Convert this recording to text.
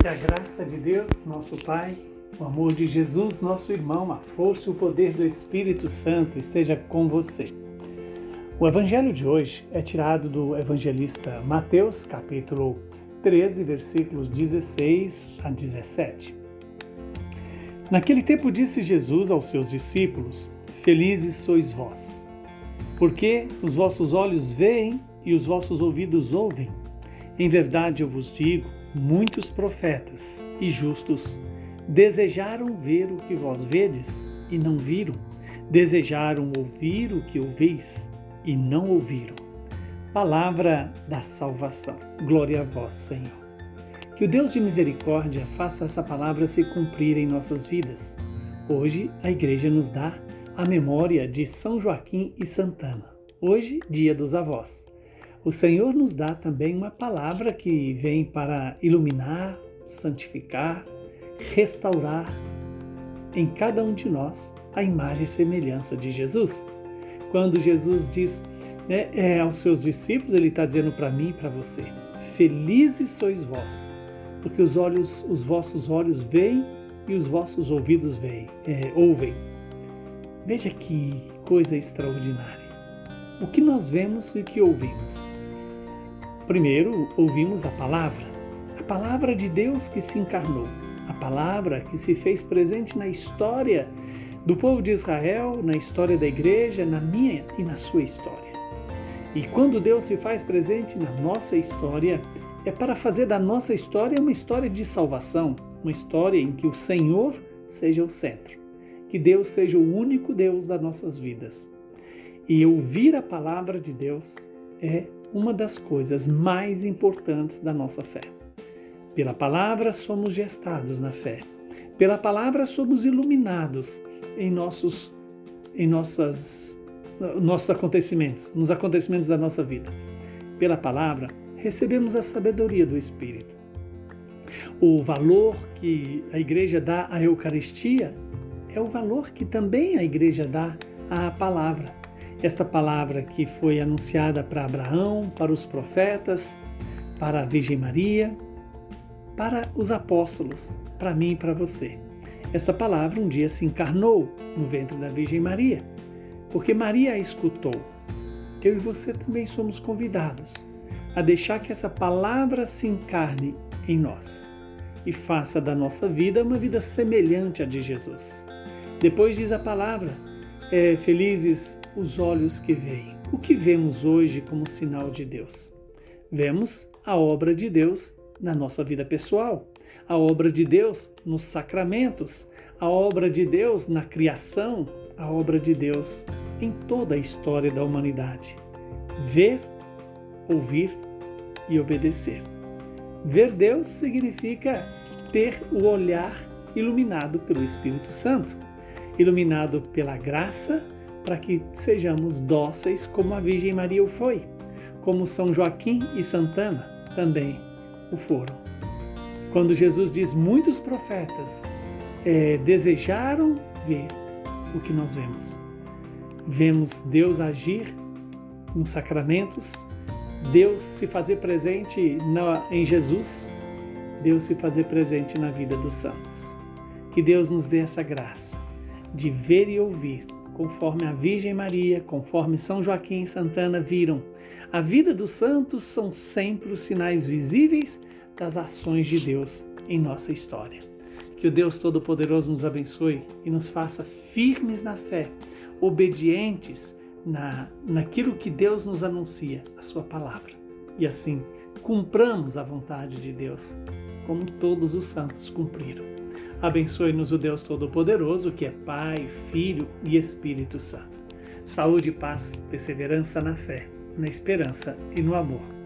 Que a graça de Deus, nosso Pai, o amor de Jesus, nosso irmão, a força e o poder do Espírito Santo esteja com você. O evangelho de hoje é tirado do evangelista Mateus, capítulo 13, versículos 16 a 17. Naquele tempo disse Jesus aos seus discípulos: Felizes sois vós, porque os vossos olhos veem e os vossos ouvidos ouvem. Em verdade eu vos digo, muitos profetas e justos desejaram ver o que vós vedes e não viram, desejaram ouvir o que ouvis e não ouviram. Palavra da salvação. Glória a vós, Senhor. Que o Deus de misericórdia faça essa palavra se cumprir em nossas vidas. Hoje a igreja nos dá a memória de São Joaquim e Santana. Hoje, dia dos avós o Senhor nos dá também uma palavra que vem para iluminar, santificar, restaurar em cada um de nós a imagem e semelhança de Jesus. Quando Jesus diz né, é, aos seus discípulos, ele está dizendo para mim e para você: Felizes sois vós, porque os olhos, os vossos olhos veem e os vossos ouvidos veem, é, ouvem. Veja que coisa extraordinária o que nós vemos e o que ouvimos. Primeiro, ouvimos a palavra, a palavra de Deus que se encarnou, a palavra que se fez presente na história do povo de Israel, na história da igreja, na minha e na sua história. E quando Deus se faz presente na nossa história, é para fazer da nossa história uma história de salvação, uma história em que o Senhor seja o centro, que Deus seja o único Deus das nossas vidas. E ouvir a palavra de Deus é uma das coisas mais importantes da nossa fé. Pela palavra somos gestados na fé. Pela palavra somos iluminados em nossos em nossas nossos acontecimentos, nos acontecimentos da nossa vida. Pela palavra recebemos a sabedoria do Espírito. O valor que a igreja dá à Eucaristia é o valor que também a igreja dá à palavra. Esta palavra que foi anunciada para Abraão, para os profetas, para a Virgem Maria, para os apóstolos, para mim e para você. Esta palavra um dia se encarnou no ventre da Virgem Maria, porque Maria a escutou. Eu e você também somos convidados a deixar que essa palavra se encarne em nós e faça da nossa vida uma vida semelhante à de Jesus. Depois diz a palavra: é, felizes os olhos que veem. O que vemos hoje como sinal de Deus? Vemos a obra de Deus na nossa vida pessoal, a obra de Deus nos sacramentos, a obra de Deus na criação, a obra de Deus em toda a história da humanidade. Ver, ouvir e obedecer. Ver Deus significa ter o olhar iluminado pelo Espírito Santo iluminado pela graça, para que sejamos dóceis como a Virgem Maria o foi, como São Joaquim e Santana também o foram. Quando Jesus diz muitos profetas é, desejaram ver o que nós vemos. Vemos Deus agir nos sacramentos, Deus se fazer presente na, em Jesus, Deus se fazer presente na vida dos santos. Que Deus nos dê essa graça de ver e ouvir, conforme a Virgem Maria, conforme São Joaquim e Santana viram. A vida dos santos são sempre os sinais visíveis das ações de Deus em nossa história. Que o Deus Todo-Poderoso nos abençoe e nos faça firmes na fé, obedientes na, naquilo que Deus nos anuncia, a Sua palavra. E assim, cumpramos a vontade de Deus, como todos os santos cumpriram. Abençoe-nos o Deus Todo-Poderoso, que é Pai, Filho e Espírito Santo. Saúde, paz, perseverança na fé, na esperança e no amor